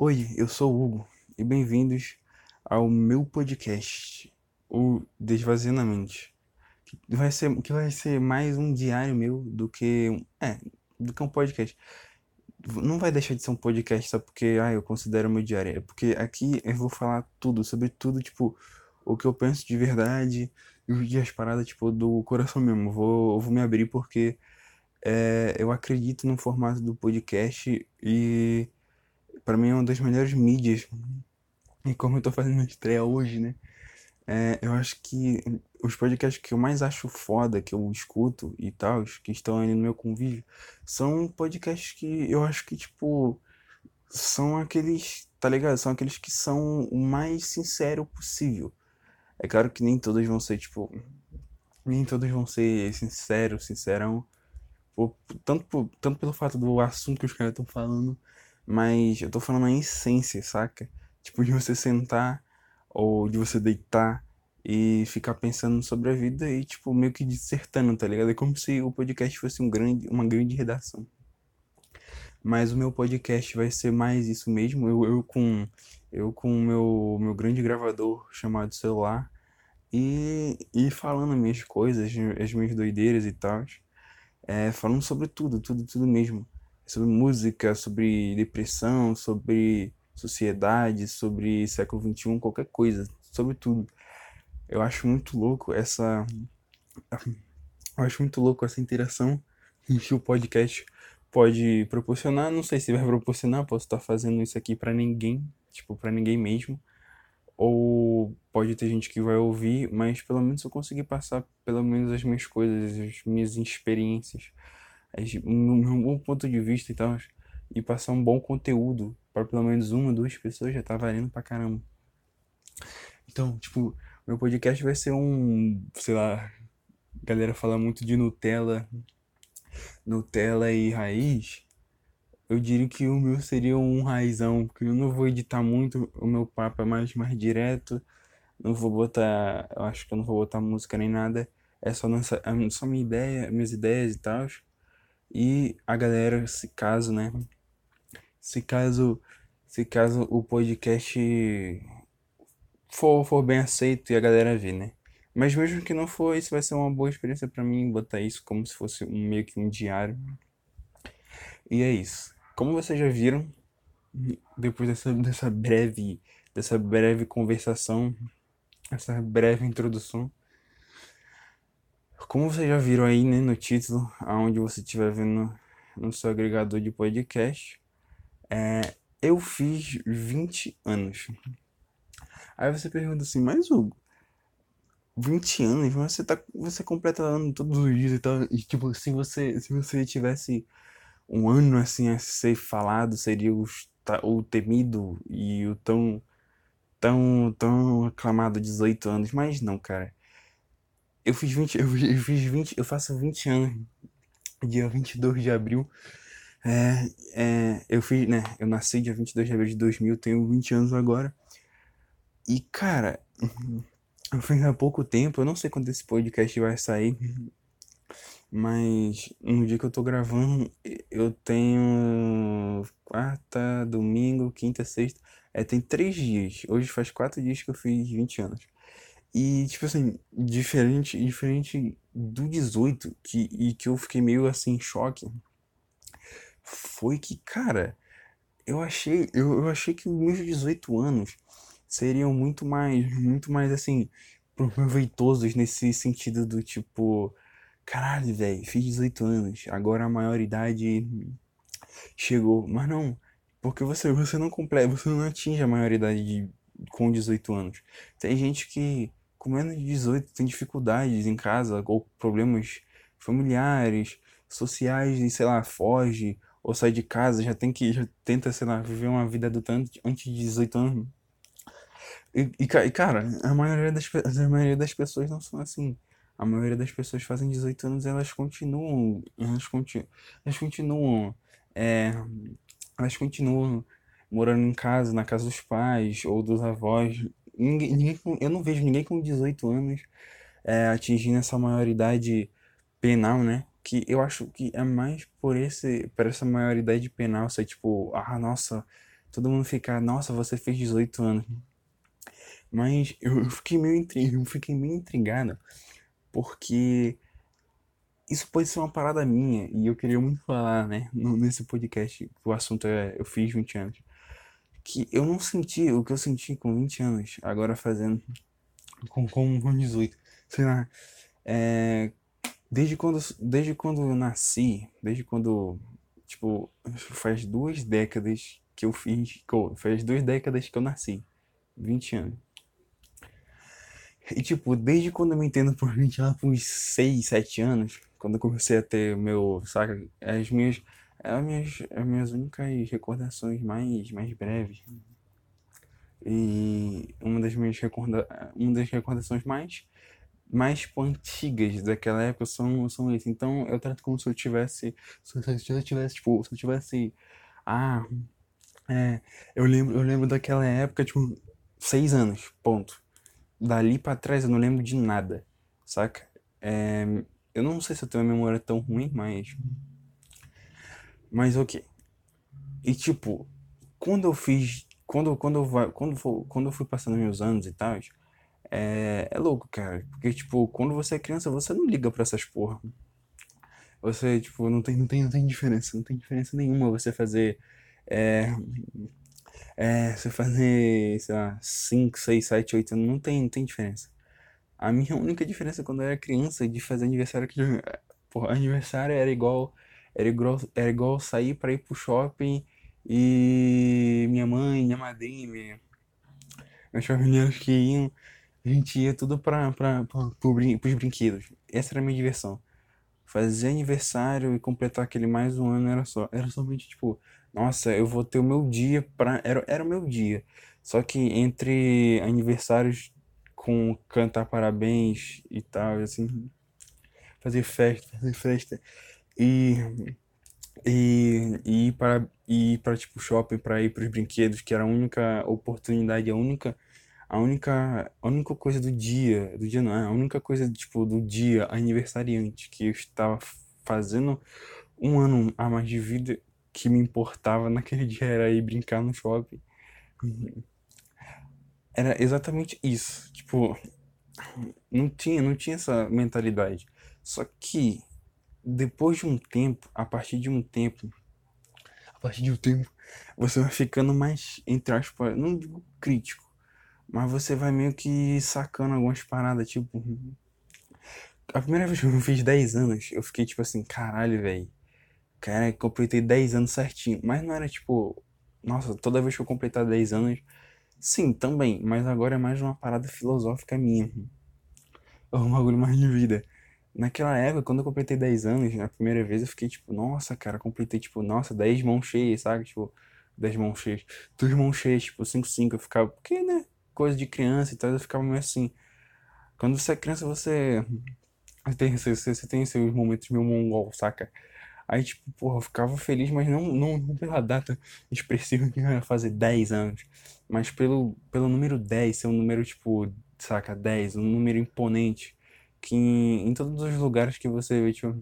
Oi, eu sou o Hugo e bem-vindos ao meu podcast, o Desvaziando a Mente. Que vai ser, que vai ser mais um diário meu do que, é, do que um podcast. Não vai deixar de ser um podcast só porque, ah, eu considero meu diário. É porque aqui eu vou falar tudo, sobre tudo, tipo, o que eu penso de verdade e as paradas, tipo, do coração mesmo. Vou, eu vou me abrir porque é, eu acredito no formato do podcast e Pra mim é uma das melhores mídias. E como eu tô fazendo estreia hoje, né? É, eu acho que os podcasts que eu mais acho foda, que eu escuto e tal, que estão ali no meu convívio, são podcasts que eu acho que, tipo, são aqueles, tá ligado? São aqueles que são o mais sincero possível. É claro que nem todos vão ser, tipo, nem todos vão ser sinceros, sincerão, por- tanto, por- tanto pelo fato do assunto que os caras estão falando, mas eu tô falando a essência, saca? Tipo, de você sentar ou de você deitar e ficar pensando sobre a vida e, tipo, meio que dissertando, tá ligado? É como se o podcast fosse um grande, uma grande redação. Mas o meu podcast vai ser mais isso mesmo, eu, eu com eu com o meu, meu grande gravador chamado celular e, e falando as minhas coisas, as minhas doideiras e tal. É, falando sobre tudo, tudo, tudo mesmo. Sobre música, sobre depressão, sobre sociedade, sobre século XXI, qualquer coisa, sobre tudo. Eu acho muito louco essa. Eu acho muito louco essa interação que o podcast pode proporcionar. Não sei se vai proporcionar, posso estar fazendo isso aqui pra ninguém, tipo, pra ninguém mesmo. Ou pode ter gente que vai ouvir, mas pelo menos eu consegui passar pelo menos as minhas coisas, as minhas experiências, o meu bom ponto de vista e tal, e passar um bom conteúdo para pelo menos uma, duas pessoas já tá valendo pra caramba. Então, tipo, meu podcast vai ser um, sei lá, galera fala muito de Nutella, Nutella e raiz. Eu diria que o meu seria um raizão, porque eu não vou editar muito, o meu papo é mais, mais direto, não vou botar, eu acho que eu não vou botar música nem nada, é só, nossa, é só minha ideia, minhas ideias e tal. E a galera, se caso, né, se caso, se caso o podcast for, for bem aceito e a galera ver, né. Mas mesmo que não for, isso vai ser uma boa experiência pra mim, botar isso como se fosse um, meio que um diário. E é isso. Como vocês já viram, depois dessa, dessa breve, dessa breve conversação, essa breve introdução, como vocês já viram aí, né, no título, aonde você estiver vendo no seu agregador de podcast, é, eu fiz 20 anos. Aí você pergunta assim, mas Hugo, 20 anos, mas você tá, você completa ano todos os dias e tal, e tipo, se você, se você tivesse um ano assim a ser falado, seria o, o temido e o tão, tão, tão aclamado 18 anos, mas não, cara. Eu fiz 20 eu, eu fiz 20 eu faço 20 anos, dia 22 de abril. É, é, eu fiz, né? Eu nasci dia 22 de abril de 2000, tenho 20 anos agora. E, cara, eu fiz há pouco tempo, eu não sei quando esse podcast vai sair, mas no dia que eu tô gravando, eu tenho quarta, domingo, quinta, sexta. É, tem três dias. Hoje faz quatro dias que eu fiz 20 anos. E, tipo assim, diferente, diferente do 18, que, e que eu fiquei meio assim em choque, foi que, cara, eu achei, eu, eu achei que os meus 18 anos seriam muito mais, muito mais assim, proveitosos nesse sentido do tipo, caralho, velho, fiz 18 anos, agora a maioridade chegou. Mas não, porque você, você não completa, você não atinge a maioridade de, com 18 anos. Tem gente que com menos de 18 tem dificuldades em casa ou problemas familiares, sociais e sei lá, foge ou sai de casa, já tem que já tenta, sei lá, viver uma vida adulta antes de 18 anos. E, e, e, cara, a maioria das, a maioria das pessoas não são assim. A maioria das pessoas fazem 18 anos e elas continuam, elas, conti, elas continuam, é, elas continuam morando em casa, na casa dos pais ou dos avós. Ninguém, ninguém eu não vejo ninguém com 18 anos é, atingindo essa maioridade penal, né? Que eu acho que é mais por esse, por essa maioridade penal ser tipo, ah, nossa, todo mundo ficar, nossa, você fez 18 anos. Mas eu fiquei meio intrigado, fiquei meio intrigado, porque isso pode ser uma parada minha, e eu queria muito falar, né, nesse podcast, o assunto é eu fiz 20 anos, que eu não senti o que eu senti com 20 anos, agora fazendo com, com, com 18, sei lá, é, desde quando, desde quando eu nasci, desde quando, tipo, faz duas décadas que eu fiz, faz duas décadas que eu nasci, 20 anos. E tipo, desde quando eu me entendo por 20 lá uns 6, 7 anos, quando eu comecei a ter meu, saca, as minhas, as minhas, as minhas únicas recordações mais, mais breves. E uma das minhas recorda, uma das recordações mais mais tipo, antigas daquela época são, são isso. Então eu trato como se eu tivesse. Se eu tivesse, tipo, se eu tivesse. Ah. É, eu lembro, eu lembro daquela época, tipo, seis anos, ponto. Dali pra trás eu não lembro de nada, saca? É, eu não sei se eu tenho uma memória tão ruim, mas. Mas ok. E tipo, quando eu fiz. Quando, quando, eu, quando, quando eu fui passando meus anos e tal, é, é louco, cara. Porque, tipo, quando você é criança, você não liga pra essas porra. Você, tipo, não tem, não tem, não tem diferença. Não tem diferença nenhuma você fazer. É, é, você fazer, sei lá, 5, 6, 7, 8 anos. Não tem, não tem diferença. A minha única diferença quando eu era criança de fazer aniversário que porra, aniversário era igual era igual era igual sair para ir pro shopping e minha mãe, minha madrinha, minha, meus familiares que iam a gente ia tudo para para os brinquedos. Essa era a minha diversão. Fazer aniversário e completar aquele mais um ano era só. Era somente tipo, nossa, eu vou ter o meu dia para era, era o meu dia. Só que entre aniversários com cantar parabéns e tal, assim, fazer festa, fazer festa e e, e ir para ir para tipo shopping para ir para os brinquedos, que era a única oportunidade, a única a única, a única coisa do dia, do dia não, é, a única coisa, tipo, do dia aniversariante que eu estava fazendo um ano a mais de vida que me importava naquele dia era ir brincar no shopping. Era exatamente isso. Tipo, não tinha, não tinha essa mentalidade. Só que depois de um tempo, a partir de um tempo, a partir de um tempo, você vai ficando mais, entre aspas, não digo crítico, mas você vai meio que sacando algumas paradas, tipo. A primeira vez que eu fiz 10 anos, eu fiquei tipo assim, caralho, velho. Cara, completei 10 anos certinho. Mas não era tipo, nossa, toda vez que eu completar 10 anos. Sim, também, mas agora é mais uma parada filosófica minha. É um bagulho mais de vida. Naquela época, quando eu completei 10 anos, na primeira vez eu fiquei tipo, nossa, cara, completei tipo, nossa, 10 mãos cheias, sabe? Tipo, 10 mãos cheias. Duas mãos cheias, tipo, 5, 5. Eu ficava, porque, né? coisa de criança e tal, eu ficava meio assim. Quando você é criança, você tem, você, você tem seus momentos meio mongol, saca? Aí, tipo, porra, eu ficava feliz, mas não, não, não pela data expressiva que eu ia fazer 10 anos, mas pelo, pelo número 10, ser um número, tipo, saca, 10, um número imponente, que em, em todos os lugares que você vê, tipo,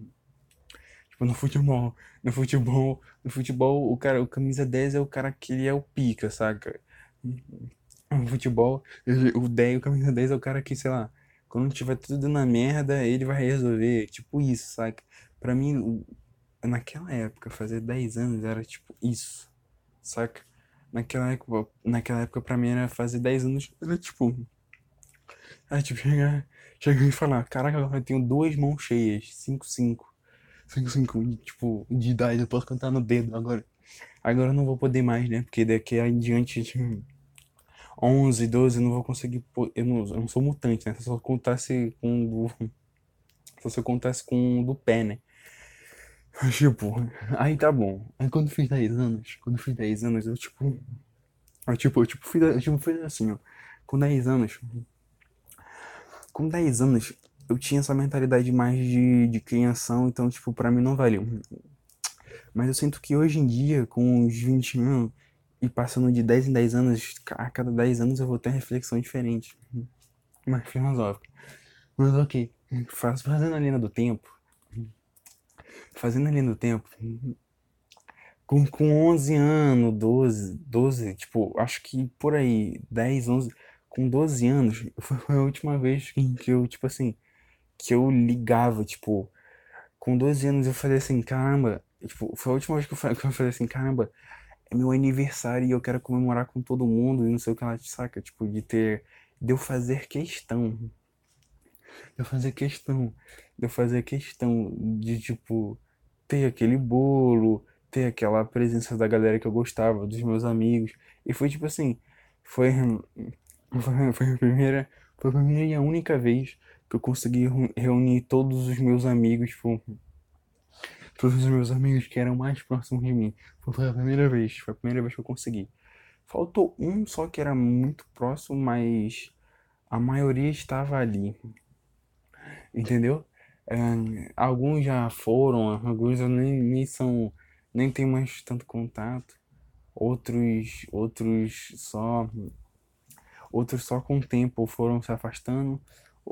tipo, no futebol, no futebol, no futebol, o cara, o camisa 10 é o cara que ele é o pica, saca? no futebol, o 10, o camisa 10 é o cara que, sei lá, quando tiver tudo na merda, ele vai resolver. Tipo isso, saca? Pra mim, naquela época, fazer 10 anos era tipo isso, saca? Naquela época, naquela época pra mim era fazer 10 anos, era tipo. Era tipo chegar, chegar e falar: Caraca, eu tenho duas mãos cheias, 5, 5. 5, 5, tipo, de idade, eu posso contar no dedo agora. Agora eu não vou poder mais, né? Porque daqui em diante, tipo, 11, 12, eu não vou conseguir. Eu não, eu não sou mutante, né? Só acontece com do. Só acontece com do pé, né? Tipo, aí tá bom. Aí quando eu fiz 10 anos, quando eu fiz 10 anos, eu tipo. Eu, tipo, eu tipo, fiz, eu, tipo, fiz assim, ó. Com 10 anos. Com 10 anos, eu tinha essa mentalidade mais de, de criação, então, tipo, pra mim não valeu. Mas eu sinto que hoje em dia, com os 20 anos e passando de 10 em 10 anos, a cada 10 anos eu vou ter uma reflexão diferente. Mais filosófica. Mas ok. Faz, fazendo a linha do tempo. Fazendo a linha do tempo. com, com 11 anos, 12, 12, tipo, acho que por aí, 10, 11, com 12 anos, foi a última vez que, eu, tipo assim, que eu ligava, tipo, com 12 anos eu falei assim, caramba, tipo, foi a última vez que eu falei, que eu falei assim, caramba, é meu aniversário e eu quero comemorar com todo mundo e não sei o que ela saca, tipo, de ter, de eu fazer questão, de eu fazer questão, de eu fazer questão de, tipo, ter aquele bolo, ter aquela presença da galera que eu gostava, dos meus amigos, e foi tipo assim, foi, foi, a primeira, foi a primeira e a única vez que eu consegui reunir todos os meus amigos, tipo, todos os meus amigos que eram mais próximos de mim. Foi a primeira vez, foi a primeira vez que eu consegui. Faltou um só que era muito próximo, mas a maioria estava ali. Entendeu? É, alguns já foram, alguns nem, nem são, nem tem mais tanto contato. Outros, outros só, outros só com o tempo foram se afastando.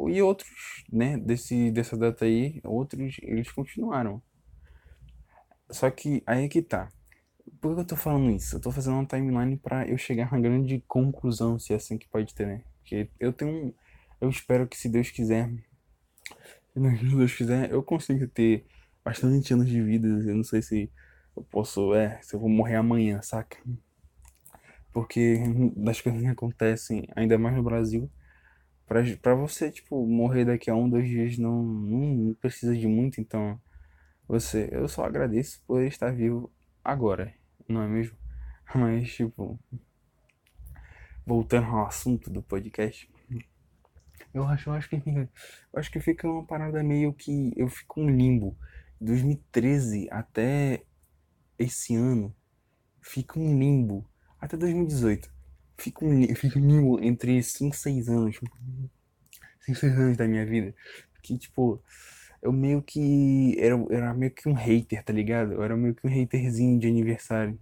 E outros, né, desse, dessa data aí, outros, eles continuaram. Só que aí é que tá. Por que eu tô falando isso? Eu tô fazendo uma timeline para eu chegar a uma grande conclusão, se é assim que pode ter, né? Porque eu tenho. Eu espero que, se Deus quiser. Se Deus quiser, eu consiga ter bastante anos de vida. Eu não sei se eu posso. É, se eu vou morrer amanhã, saca? Porque das coisas que acontecem, ainda mais no Brasil. Pra você, tipo, morrer daqui a um, dois dias não, não precisa de muito, então você, eu só agradeço por estar vivo agora, não é mesmo? Mas, tipo, voltando ao assunto do podcast, eu acho, eu acho que eu acho que fica uma parada meio que eu fico um limbo. 2013 até esse ano fica um limbo até 2018. Fica um, fica entre 5 e 6 anos. 5 6 anos da minha vida. Que tipo, eu meio que. Era, era meio que um hater, tá ligado? Eu era meio que um haterzinho de aniversário.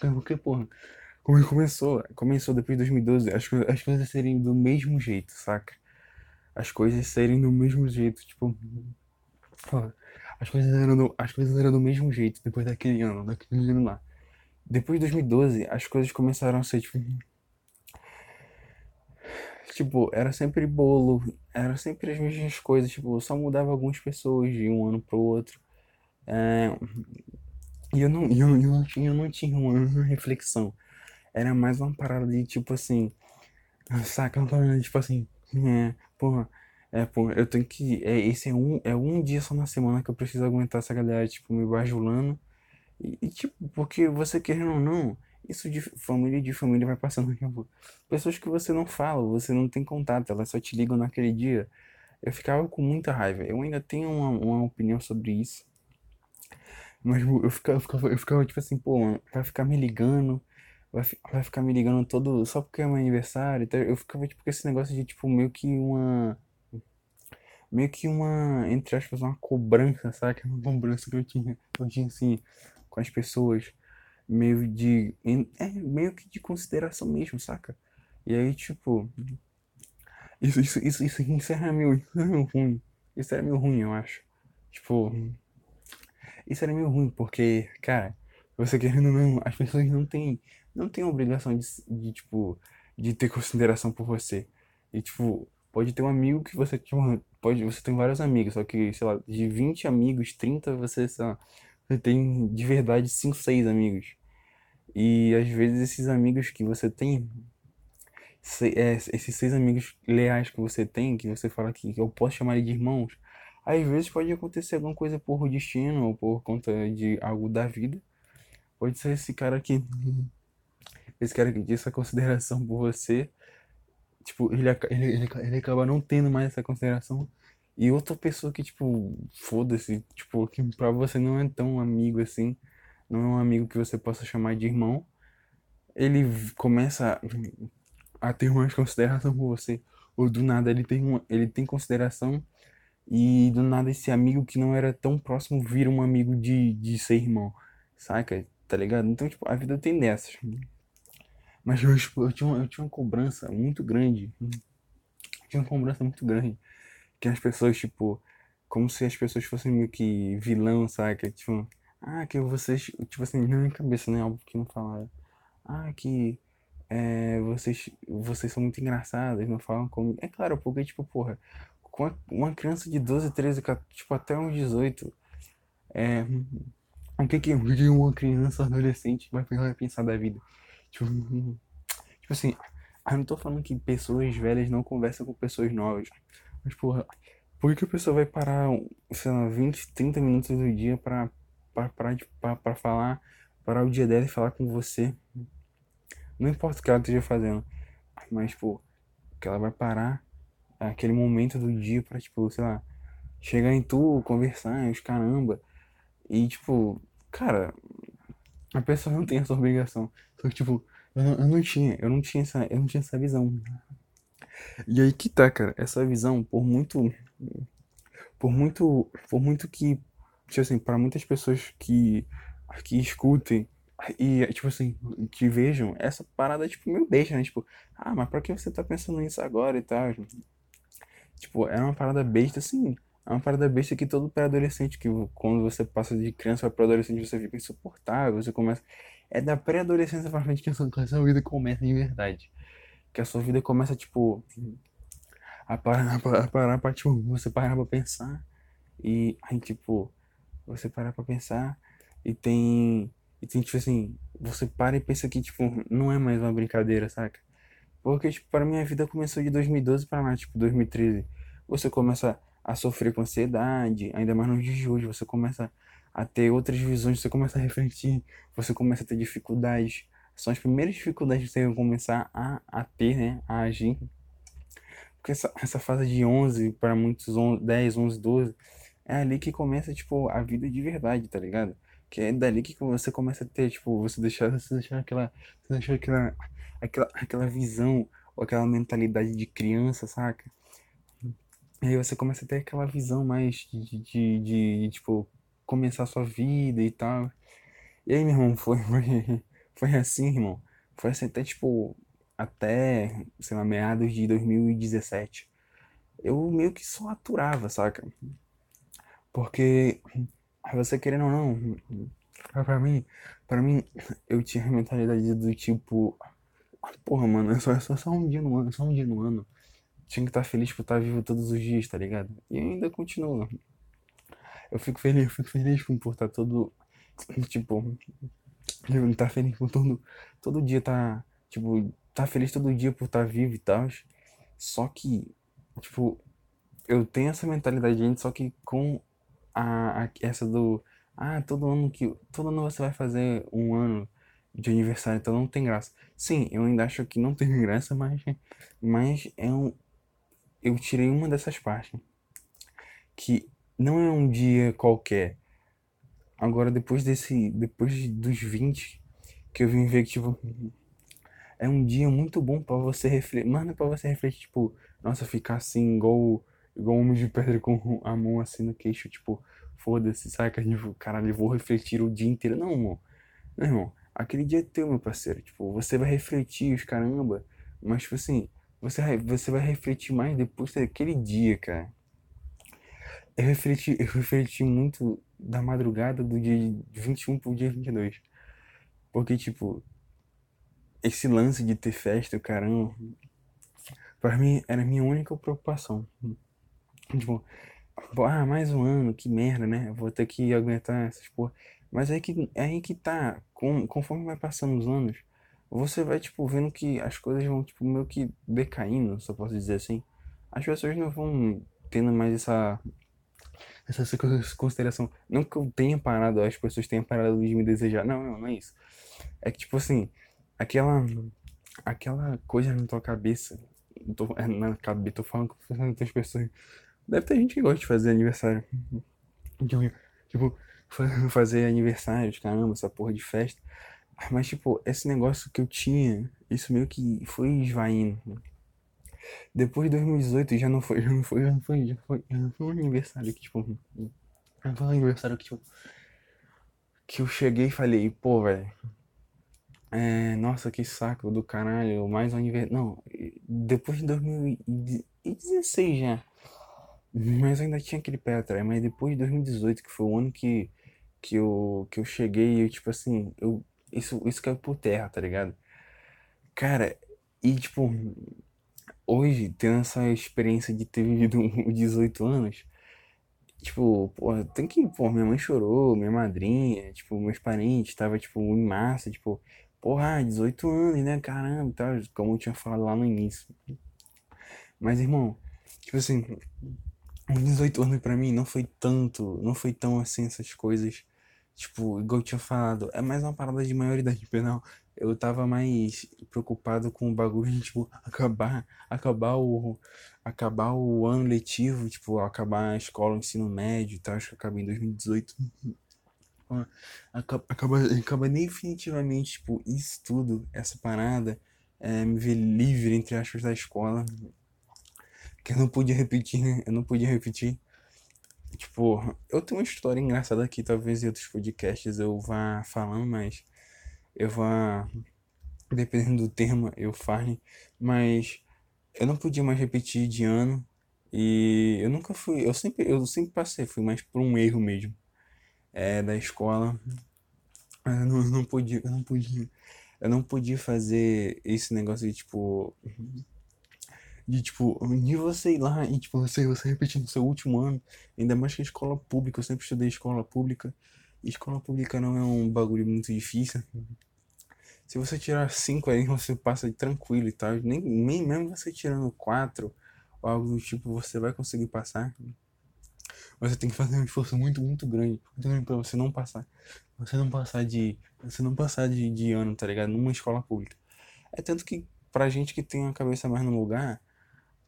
Porque, porra, como começou? Começou depois de 2012, as, as coisas serem do mesmo jeito, saca? As coisas serem do mesmo jeito, tipo. As coisas eram do, as coisas eram do mesmo jeito depois daquele ano, daquele ano lá. Depois de 2012, as coisas começaram a ser, tipo, Tipo, era sempre bolo, era sempre as mesmas coisas, tipo, só mudava algumas pessoas de um ano pro outro. É, e eu não, eu, eu, não tinha, eu não tinha uma reflexão. Era mais uma parada de tipo assim, saca? Tipo assim, é, porra, é, pô, eu tenho que. É, esse é um, é um dia só na semana que eu preciso aguentar essa galera, tipo, me bajulando. E, e tipo, porque você querendo ou não isso de família de família vai passando. Pessoas que você não fala, você não tem contato, elas só te ligam naquele dia. Eu ficava com muita raiva. Eu ainda tenho uma, uma opinião sobre isso. Mas eu ficava, eu ficava, eu ficava tipo assim, pô, vai ficar me ligando, vai, vai ficar me ligando todo, só porque é meu aniversário. Então eu ficava tipo com esse negócio de tipo meio que uma. Meio que uma, entre aspas, uma cobrança, sabe? Uma cobrança que eu tinha, eu tinha assim, com as pessoas meio de. É, meio que de consideração mesmo, saca? E aí, tipo. Isso, isso, isso, isso, isso era meio, isso meio ruim. Isso era meio ruim, eu acho. Tipo. Isso era meio ruim, porque, cara, você querendo ou não, as pessoas não têm. Não têm obrigação de, de, tipo. De ter consideração por você. E, tipo, pode ter um amigo que você. Tipo, pode, você tem vários amigos, só que, sei lá, de 20 amigos, 30 você, sei lá, você tem de verdade 5, 6 amigos. E às vezes esses amigos que você tem, é, esses seis amigos leais que você tem, que você fala que, eu posso chamar de irmãos, às vezes pode acontecer alguma coisa por destino ou por conta de algo da vida. Pode ser esse cara que. Esse cara que diz essa consideração por você. Tipo, ele, ele, ele, ele acaba não tendo mais essa consideração. E outra pessoa que, tipo, foda-se, tipo, que pra você não é tão amigo assim não é um amigo que você possa chamar de irmão, ele começa a ter mais consideração por você. Ou do nada ele tem, uma, ele tem consideração e do nada esse amigo que não era tão próximo vira um amigo de, de ser irmão. Saca? Tá ligado? Então, tipo, a vida tem dessas. Mas eu, tipo, eu, tinha, uma, eu tinha uma cobrança muito grande. Eu tinha uma cobrança muito grande. Que as pessoas, tipo, como se as pessoas fossem meio que vilão, saca? Tipo, Ah, que vocês. Tipo assim, na minha cabeça, né? Óbvio que não falaram. Ah, que. É, vocês, vocês são muito engraçadas, não falam comigo. É claro, porque, tipo, porra, com uma, uma criança de 12, 13, 14, tipo, até uns 18, é, o que que uma criança adolescente vai pensar da vida? Tipo, tipo assim, eu não tô falando que pessoas velhas não conversam com pessoas novas. Mas, porra, por que a pessoa vai parar, sei lá, 20, 30 minutos do dia pra, pra, pra, pra, pra falar, parar o dia dela e falar com você? Não importa o que ela esteja fazendo. Mas, pô, que ela vai parar aquele momento do dia pra, tipo, sei lá, chegar em tu, conversar, os caramba. E, tipo, cara, a pessoa não tem essa obrigação. Só que, tipo, eu não, eu não tinha, eu não tinha essa, eu não tinha essa visão. E aí que tá, cara, essa visão, por muito, por muito, por muito que, tipo assim, para muitas pessoas que, que escutem e, tipo assim, que vejam, essa parada, tipo, meio besta, né? Tipo, ah, mas pra que você tá pensando nisso agora e tal? Tipo, era uma parada besta, assim, é uma parada besta que todo pré-adolescente, que quando você passa de criança para adolescente, você fica insuportável, você começa. É da pré-adolescência pra frente que a sua, que a sua vida começa de verdade. Que a sua vida começa, tipo, a parar, a parar pra, tipo, você parar pra pensar. E aí, tipo, você parar pra pensar e tem. E tem, tipo assim, você para e pensa que, tipo, não é mais uma brincadeira, saca? Porque, tipo, para mim a vida começou de 2012 para lá, tipo, 2013. Você começa a sofrer com ansiedade, ainda mais nos dias de hoje, você começa a ter outras visões, você começa a refletir, você começa a ter dificuldades. São as primeiras dificuldades que você vai começar a, a ter, né, a agir. Porque essa, essa fase de 11 para muitos 11, 10, 11, 12, é ali que começa, tipo, a vida de verdade, tá ligado? Que é dali que você começa a ter, tipo, você deixar, você deixar aquela, você deixar aquela, aquela, aquela visão ou aquela mentalidade de criança, saca? E aí você começa a ter aquela visão mais de, de, de, de, tipo, começar a sua vida e tal. E aí, meu irmão, foi, foi, foi assim, irmão. Foi assim até, tipo, até, sei lá, meados de 2017. Eu meio que só aturava, saca? Porque, você querendo ou não, pra mim, pra mim, eu tinha a mentalidade do tipo, porra, mano, é só, é só um dia no ano, só um dia no ano tinha que estar feliz por estar vivo todos os dias, tá ligado? E ainda continua. Eu fico feliz, eu fico feliz por estar todo. Tipo. Estar tá feliz por todo. Todo dia tá. Tipo, tá feliz todo dia por estar vivo e tal. Só que, tipo, eu tenho essa mentalidade ainda, só que com a, a, essa do. Ah, todo ano que. Todo ano você vai fazer um ano de aniversário, então não tem graça. Sim, eu ainda acho que não tem graça, mas, mas é um, eu tirei uma dessas partes. Que não é um dia qualquer. Agora, depois desse. Depois dos 20, que eu vim ver que, tipo. É um dia muito bom para você refletir. Mas não é pra você refletir, tipo, nossa, ficar assim, igual. Igual um homem de pedra com a mão assim no queixo, tipo, foda-se, saca? Tipo, caralho, eu vou refletir o dia inteiro. Não, irmão. Não, irmão. Aquele dia é teu, meu parceiro. Tipo, você vai refletir os caramba. Mas, tipo assim, você você vai refletir mais depois daquele dia, cara. Eu refleti, eu refleti muito da madrugada do dia 21 pro dia 22. Porque, tipo, esse lance de ter festa, caramba, pra mim era a minha única preocupação. Tipo, ah, mais um ano, que merda, né? vou ter que aguentar essas porra. Mas é aí que, é aí que tá, com, conforme vai passando os anos, você vai, tipo, vendo que as coisas vão, tipo, meio que decaindo, só posso dizer assim. As pessoas não vão tendo mais essa, essa consideração. Não que eu tenha parado, as pessoas tenham parado de me desejar. Não, não, não é isso. É que, tipo assim, aquela, aquela coisa na tua cabeça, tô, é, na cabeça, tô falando com outras pessoas. Deve ter gente que gosta de fazer aniversário. Tipo, fazer aniversário, caramba, essa porra de festa. Mas, tipo, esse negócio que eu tinha, isso meio que foi esvaindo. Depois de 2018 já não foi, já não foi, já não foi, já foi, já não foi um aniversário que, tipo. Já foi um aniversário que, tipo. Que eu cheguei e falei, pô, velho. É, nossa, que saco do caralho, mais um aniversário. Não, depois de 2016 já. Mas ainda tinha aquele pé atrás. Mas depois de 2018, que foi o ano que que eu, que eu cheguei e tipo assim, eu, isso, isso caiu por terra, tá ligado? Cara, e tipo, hoje, tendo essa experiência de ter vivido 18 anos, tipo, porra, tem que, pô, minha mãe chorou, minha madrinha, tipo, meus parentes, tava, tipo, em massa, tipo, porra, 18 anos, né, caramba, tal, como eu tinha falado lá no início. Mas, irmão, tipo assim, os 18 anos pra mim não foi tanto, não foi tão assim essas coisas, tipo, igual eu tinha falado, é mais uma parada de maioridade penal. Eu tava mais preocupado com o bagulho de, tipo, acabar, acabar o, acabar o ano letivo, tipo, acabar a escola, o ensino médio e tal, acho que acabei em 2018. Acaba, acaba, acaba definitivamente, tipo, isso tudo, essa parada, é, me ver livre, entre aspas, da escola, que eu não podia repetir, né? Eu não podia repetir. Tipo, eu tenho uma história engraçada aqui, talvez em outros podcasts eu vá falando, mas eu vá, dependendo do tema, eu fale, mas eu não podia mais repetir de ano e eu nunca fui, eu sempre, eu sempre passei, fui mais por um erro mesmo, é, da escola. Eu não, não podia, eu não podia, eu não podia fazer esse negócio de tipo de tipo, de você ir lá e tipo, você, você repetir no seu último ano, ainda mais que escola pública, eu sempre estudei escola pública, escola pública não é um bagulho muito difícil. Se você tirar 5 aí, você passa tranquilo e tal. Nem, nem mesmo você tirando 4 ou algo do tipo, você vai conseguir passar. Você tem que fazer um esforço muito, muito grande, pra você não passar. Você não passar de. Você não passar de, de ano, tá ligado? Numa escola pública. É tanto que pra gente que tem a cabeça mais no lugar,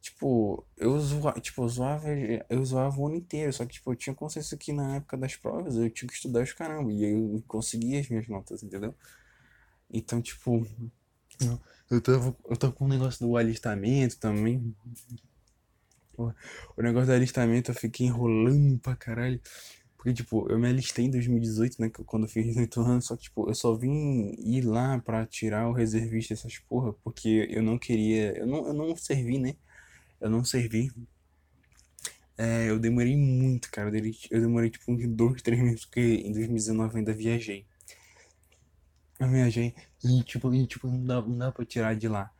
Tipo, eu zoava, tipo, eu zoava, eu zoava o ano inteiro, só que, tipo, eu tinha consciência que na época das provas eu tinha que estudar os caramba, e eu conseguia as minhas notas, entendeu? Então, tipo, eu tava, eu tava com o negócio do alistamento também. O negócio do alistamento eu fiquei enrolando pra caralho. Porque, tipo, eu me alistei em 2018, né? Quando eu fiz 18 anos, só que, tipo, eu só vim ir lá pra tirar o reservista essas porra, porque eu não queria. Eu não, eu não servi, né? eu não servi. É, eu demorei muito, cara. Eu demorei tipo uns dois, três meses, porque em 2019 eu ainda viajei. Eu viajei e tipo, e, tipo não, dá, não dá pra tirar de lá.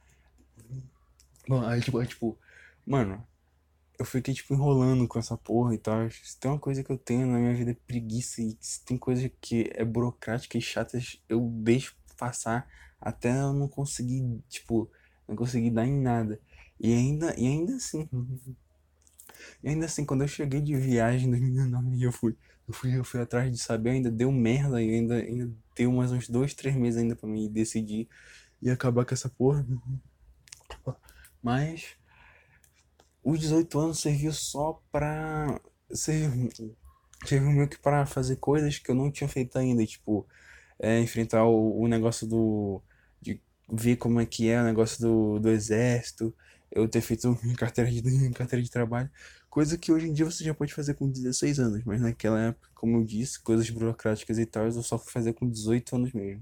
Bom, aí tipo, aí, tipo, mano, eu fiquei tipo enrolando com essa porra e tal. Se tem uma coisa que eu tenho na minha vida é preguiça e se tem coisa que é burocrática e chata, eu deixo passar até eu não conseguir, tipo, não conseguir dar em nada. E ainda, e ainda assim, e ainda assim, quando eu cheguei de viagem em 2019, eu fui, eu fui, eu fui atrás de saber, ainda deu merda, e ainda, ainda deu mais uns dois, três meses ainda pra mim decidir e acabar com essa porra. Mas os 18 anos serviu só pra. Serviu, serviu meio que pra fazer coisas que eu não tinha feito ainda, tipo, é, enfrentar o, o negócio do. de ver como é que é o negócio do, do exército eu ter feito minha carteira de, minha carteira de trabalho, coisa que hoje em dia você já pode fazer com 16 anos, mas naquela época, como eu disse, coisas burocráticas e tal, eu só fui fazer com 18 anos mesmo.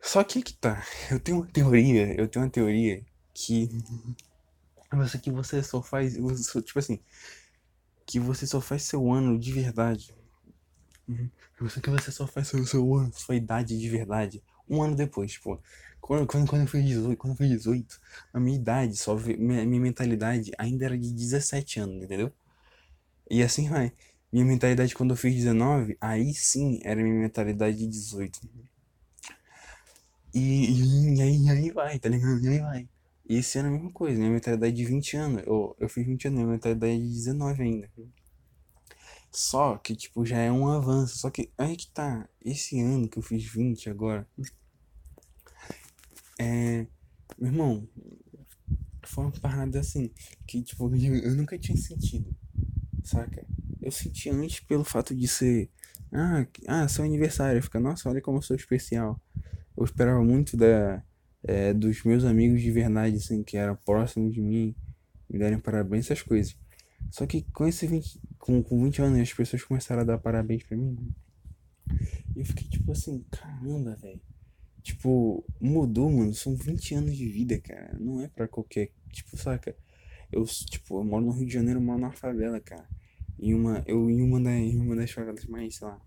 Só que que tá, eu tenho uma teoria, eu tenho uma teoria que você que você só faz, tipo assim, que você só faz seu ano de verdade. Uhum. Você que você só faz seu, seu ano, sua idade de verdade, um ano depois, tipo, quando, quando, quando eu fiz 18, quando eu fiz 18, a minha idade, só minha, minha mentalidade ainda era de 17 anos, entendeu? E assim vai. Minha mentalidade quando eu fiz 19, aí sim era minha mentalidade de 18. E, e, aí, e aí vai, tá ligado? E aí vai. E esse ano é a mesma coisa, minha mentalidade de 20 anos. Eu, eu fiz 20 anos, minha mentalidade de 19 ainda. Só que, tipo, já é um avanço. Só que aí que tá. Esse ano que eu fiz 20 agora. É. Meu irmão, foi uma parada assim, que tipo, eu nunca tinha sentido, saca? Eu senti antes pelo fato de ser. Ah, ah seu aniversário. Fica, nossa, olha como eu sou especial. Eu esperava muito da, é, dos meus amigos de verdade, assim, que eram próximos de mim, me darem parabéns, essas coisas. Só que com esse 20, com, com 20 anos as pessoas começaram a dar parabéns pra mim. E eu fiquei tipo assim, caramba, velho. Tipo, mudou, mano. São 20 anos de vida, cara. Não é pra qualquer. Tipo, saca? Eu, tipo, eu moro no Rio de Janeiro, moro numa favela, cara. em uma, eu em uma, da, em uma das favelas mais, sei lá,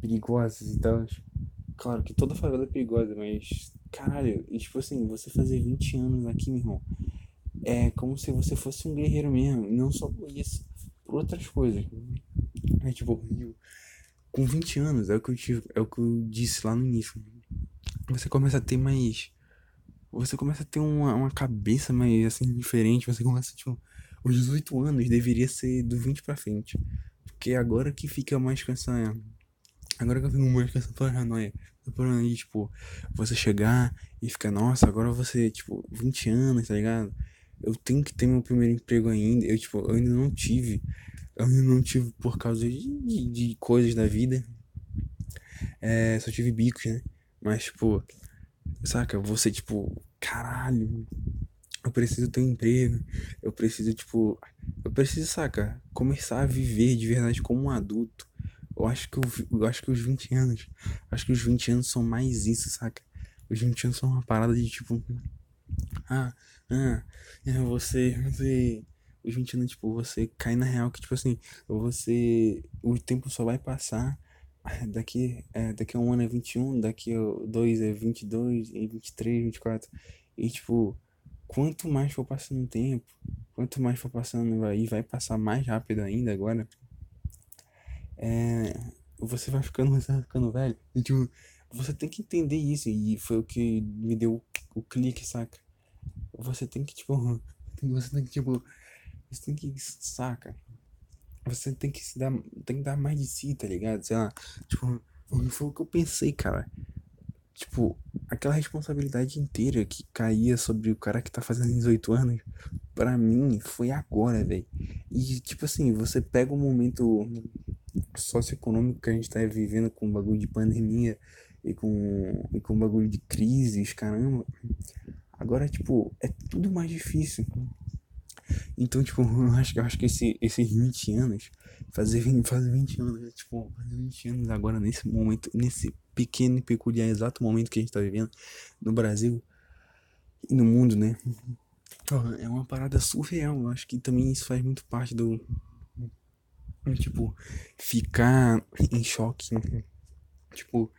perigosas e tal. Claro que toda favela é perigosa, mas, caralho, e, tipo assim, você fazer 20 anos aqui, meu irmão, é como se você fosse um guerreiro mesmo, não só por isso, por outras coisas. É tipo, com 20 anos, é o que eu tive, é o que eu disse lá no início. Você começa a ter mais. Você começa a ter uma, uma cabeça mais assim, diferente. Você começa, tipo, os 18 anos deveria ser do 20 pra frente. Porque agora que fica mais com essa. Agora que eu fico mais com essa paranoia. Paranoia tipo, você chegar e ficar, nossa, agora você, tipo, 20 anos, tá ligado? Eu tenho que ter meu primeiro emprego ainda. Eu, tipo, eu ainda não tive. Eu ainda não tive por causa de, de, de coisas da vida. É, só tive bicos, né? Mas, tipo, saca? Você, tipo, caralho, eu preciso ter um emprego. Eu preciso, tipo, eu preciso, saca? Começar a viver de verdade como um adulto. Eu acho que, eu, eu acho que os 20 anos, acho que os 20 anos são mais isso, saca? Os 20 anos são uma parada de, tipo, ah, ah, é, você, você, os 20 anos, tipo, você cai na real que, tipo assim, você, o tempo só vai passar, daqui, é, daqui a um ano é 21, daqui a dois é 22, e 23, 24, e, tipo, quanto mais for passando o tempo, quanto mais for passando, vai, e vai passar mais rápido ainda agora, é, você vai ficando, ficando velho, e, tipo, você tem que entender isso, e foi o que me deu o clique, saca? Você tem que, tipo. Você tem que, tipo. Você tem que. Saca? Você tem que se dar. Tem que dar mais de si, tá ligado? Sei lá. Tipo, foi o que eu pensei, cara. Tipo, aquela responsabilidade inteira que caía sobre o cara que tá fazendo 18 anos, pra mim, foi agora, velho. E, tipo assim, você pega o um momento socioeconômico que a gente tá vivendo com o bagulho de pandemia e com, e com o bagulho de crises, caramba. Agora, tipo, é tudo mais difícil. Então, tipo, eu acho, eu acho que esse, esses 20 anos, fazer, fazer 20 anos, tipo, fazer 20 anos agora, nesse momento, nesse pequeno e peculiar exato momento que a gente tá vivendo no Brasil e no mundo, né? É uma parada surreal. Eu acho que também isso faz muito parte do. Tipo, ficar em choque. Tipo,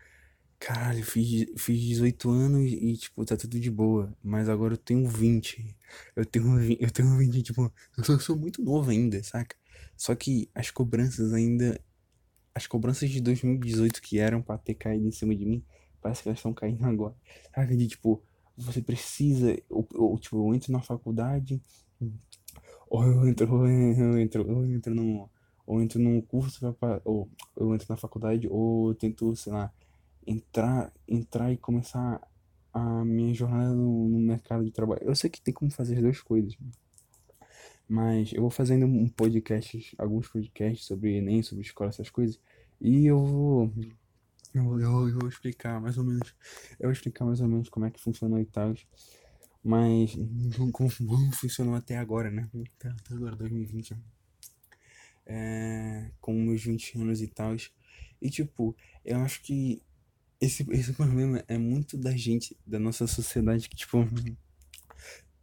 Caralho, eu fiz, fiz 18 anos e, tipo, tá tudo de boa. Mas agora eu tenho 20. Eu tenho, eu tenho 20, tipo, eu sou, eu sou muito novo ainda, saca? Só que as cobranças ainda. As cobranças de 2018 que eram pra ter caído em cima de mim, parece que elas estão caindo agora. Saca? De tipo, você precisa. Ou, ou, tipo, eu entro na faculdade. Ou eu entro, ou eu entro, ou eu entro num. Ou entro num curso, ou eu entro na faculdade, ou eu tento, sei lá entrar, entrar e começar a minha jornada no, no, mercado de trabalho. Eu sei que tem como fazer as duas coisas, mas eu vou fazendo um podcast, alguns podcasts sobre Enem, sobre escola, essas coisas, e eu vou, eu, eu, eu vou explicar mais ou menos, eu vou explicar mais ou menos como é que funcionou e tal, mas como, como funcionou até agora, né? Até, até agora, 2020, é, com meus 20 anos e tal. E tipo, eu acho que esse, esse problema é muito da gente, da nossa sociedade, que, tipo,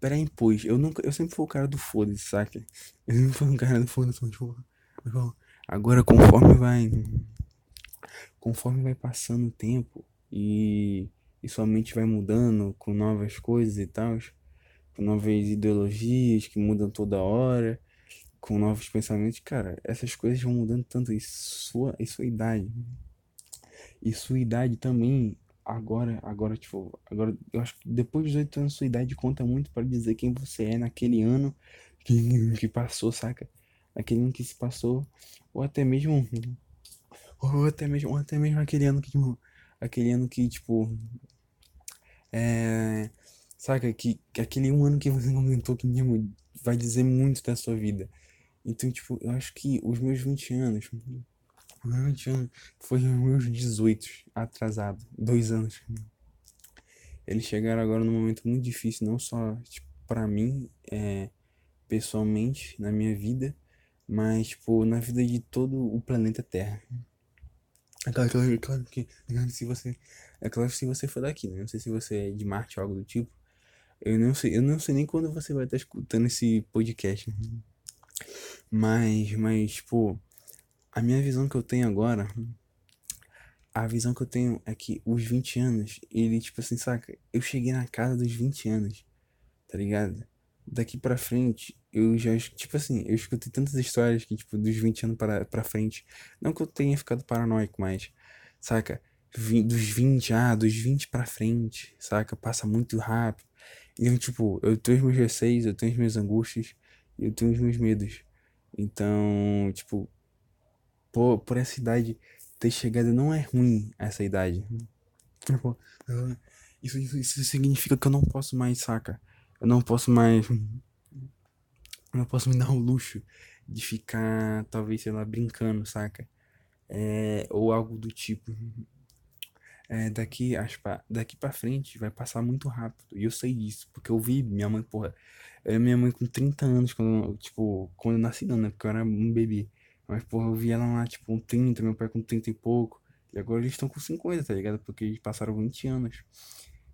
pré-impôs. Eu nunca, eu sempre fui o cara do foda-se, saca? Eu sempre fui o cara do foda-se, tipo, agora conforme vai, conforme vai passando o tempo e, e sua mente vai mudando com novas coisas e tal, com novas ideologias que mudam toda hora, com novos pensamentos, cara, essas coisas vão mudando tanto em sua, em sua idade. E sua idade também, agora, agora, tipo, agora, eu acho que depois dos 18 anos, sua idade conta muito para dizer quem você é naquele ano que, que passou, saca? Naquele ano que se passou, ou até mesmo, ou até mesmo, ou até mesmo aquele ano que, tipo, aquele ano que, tipo, é, saca? Que, que aquele um ano que você comentou que mesmo vai dizer muito da sua vida. Então, tipo, eu acho que os meus 20 anos, foi os meus 18, atrasado, dois anos. Eles chegaram agora num momento muito difícil, não só tipo, para mim, é, pessoalmente, na minha vida, mas tipo, na vida de todo o planeta Terra. É claro, claro, claro que é se você. É claro se você for daqui, né? Não sei se você é de Marte ou algo do tipo. Eu não sei, eu não sei nem quando você vai estar escutando esse podcast. Mas, mas, tipo, a minha visão que eu tenho agora, a visão que eu tenho é que os 20 anos, ele, tipo assim, saca? Eu cheguei na casa dos 20 anos, tá ligado? Daqui pra frente, eu já, tipo assim, eu escutei tantas histórias que, tipo, dos 20 anos pra, pra frente, não que eu tenha ficado paranoico, mas, saca? Dos 20, ah, dos 20 pra frente, saca? Passa muito rápido. Então, tipo, eu tenho os meus receios, eu tenho as minhas angústias, eu tenho os meus medos. Então, tipo, por, por essa idade ter chegado não é ruim, essa idade. Tipo, Isso, isso, isso significa que eu não posso mais, saca? Eu não posso mais. Eu não posso me dar o luxo de ficar, talvez, sei lá, brincando, saca? É, ou algo do tipo. É, daqui, aspa, daqui pra frente vai passar muito rápido. E eu sei disso, porque eu vi minha mãe, porra. Minha mãe com 30 anos, quando, tipo, quando eu nasci, não, né? Porque eu era um bebê. Mas, porra, eu vi ela lá, tipo, com 30, meu pai com 30 e pouco. E agora eles estão com 50, tá ligado? Porque eles passaram 20 anos.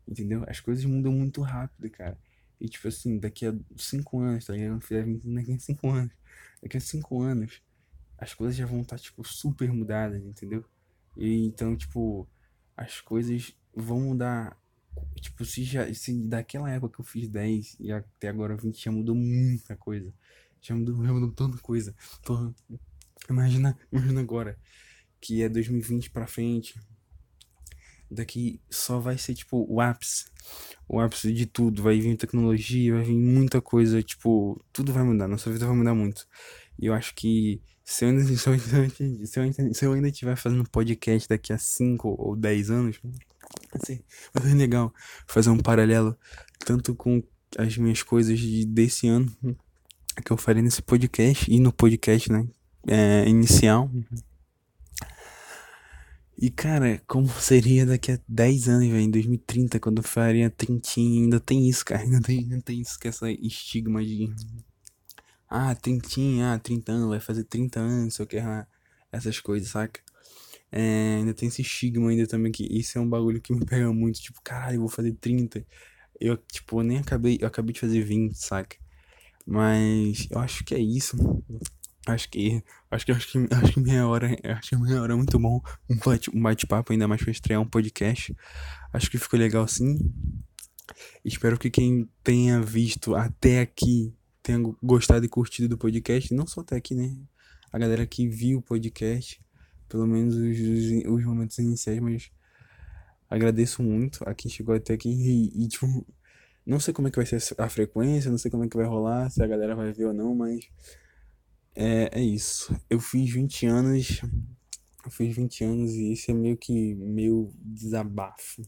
Entendeu? As coisas mudam muito rápido, cara. E, tipo assim, daqui a 5 anos, tá ligado? Não fizer 20 daqui a 5 anos. Daqui a 5 anos, as coisas já vão estar, tipo, super mudadas, entendeu? E então, tipo, as coisas vão mudar. Tipo, se já, se daquela época que eu fiz 10 e até agora 20 já mudou muita coisa. Já mudou, já mudou tanta coisa. Porra, imagina, imagina agora, que é 2020 pra frente. Daqui só vai ser, tipo, o ápice. O ápice de tudo. Vai vir tecnologia, vai vir muita coisa. Tipo, tudo vai mudar. Nossa vida vai mudar muito. E eu acho que se eu ainda, se eu ainda, se eu ainda, se eu ainda estiver fazendo podcast daqui a 5 ou 10 anos, assim, vai ser legal fazer um paralelo tanto com as minhas coisas de, desse ano que eu falei nesse podcast e no podcast, né? É, inicial. E cara, como seria daqui a 10 anos, velho, em 2030, quando eu faria trintinha, ainda tem isso, cara, ainda tem, ainda tem isso, que é essa estigma de, ah, trintinha, ah, 30 anos, vai fazer 30 anos, o que essas coisas, saca? É, ainda tem esse estigma ainda também, que isso é um bagulho que me pega muito, tipo, caralho, eu vou fazer 30. Eu, tipo, nem acabei, eu acabei de fazer 20, saca? Mas eu acho que é isso. Acho que, acho que, acho que, acho que meia hora, acho que meia hora é muito bom. Um bate, bate-papo ainda mais pra estrear um podcast. Acho que ficou legal sim. Espero que quem tenha visto até aqui tenha gostado e curtido do podcast. Não só até aqui, né? A galera que viu o podcast, pelo menos os, os, os momentos iniciais, mas agradeço muito a quem chegou até aqui e, e, tipo, não sei como é que vai ser a frequência, não sei como é que vai rolar, se a galera vai ver ou não, mas é, é isso. Eu fiz 20 anos, eu fiz 20 anos e esse é meio que meu desabafo.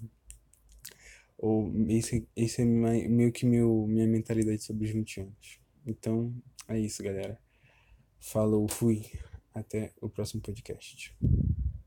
Ou esse, esse é meio que meu, minha mentalidade sobre os 20 anos. Então, é isso, galera. Falou, fui. Até o próximo podcast.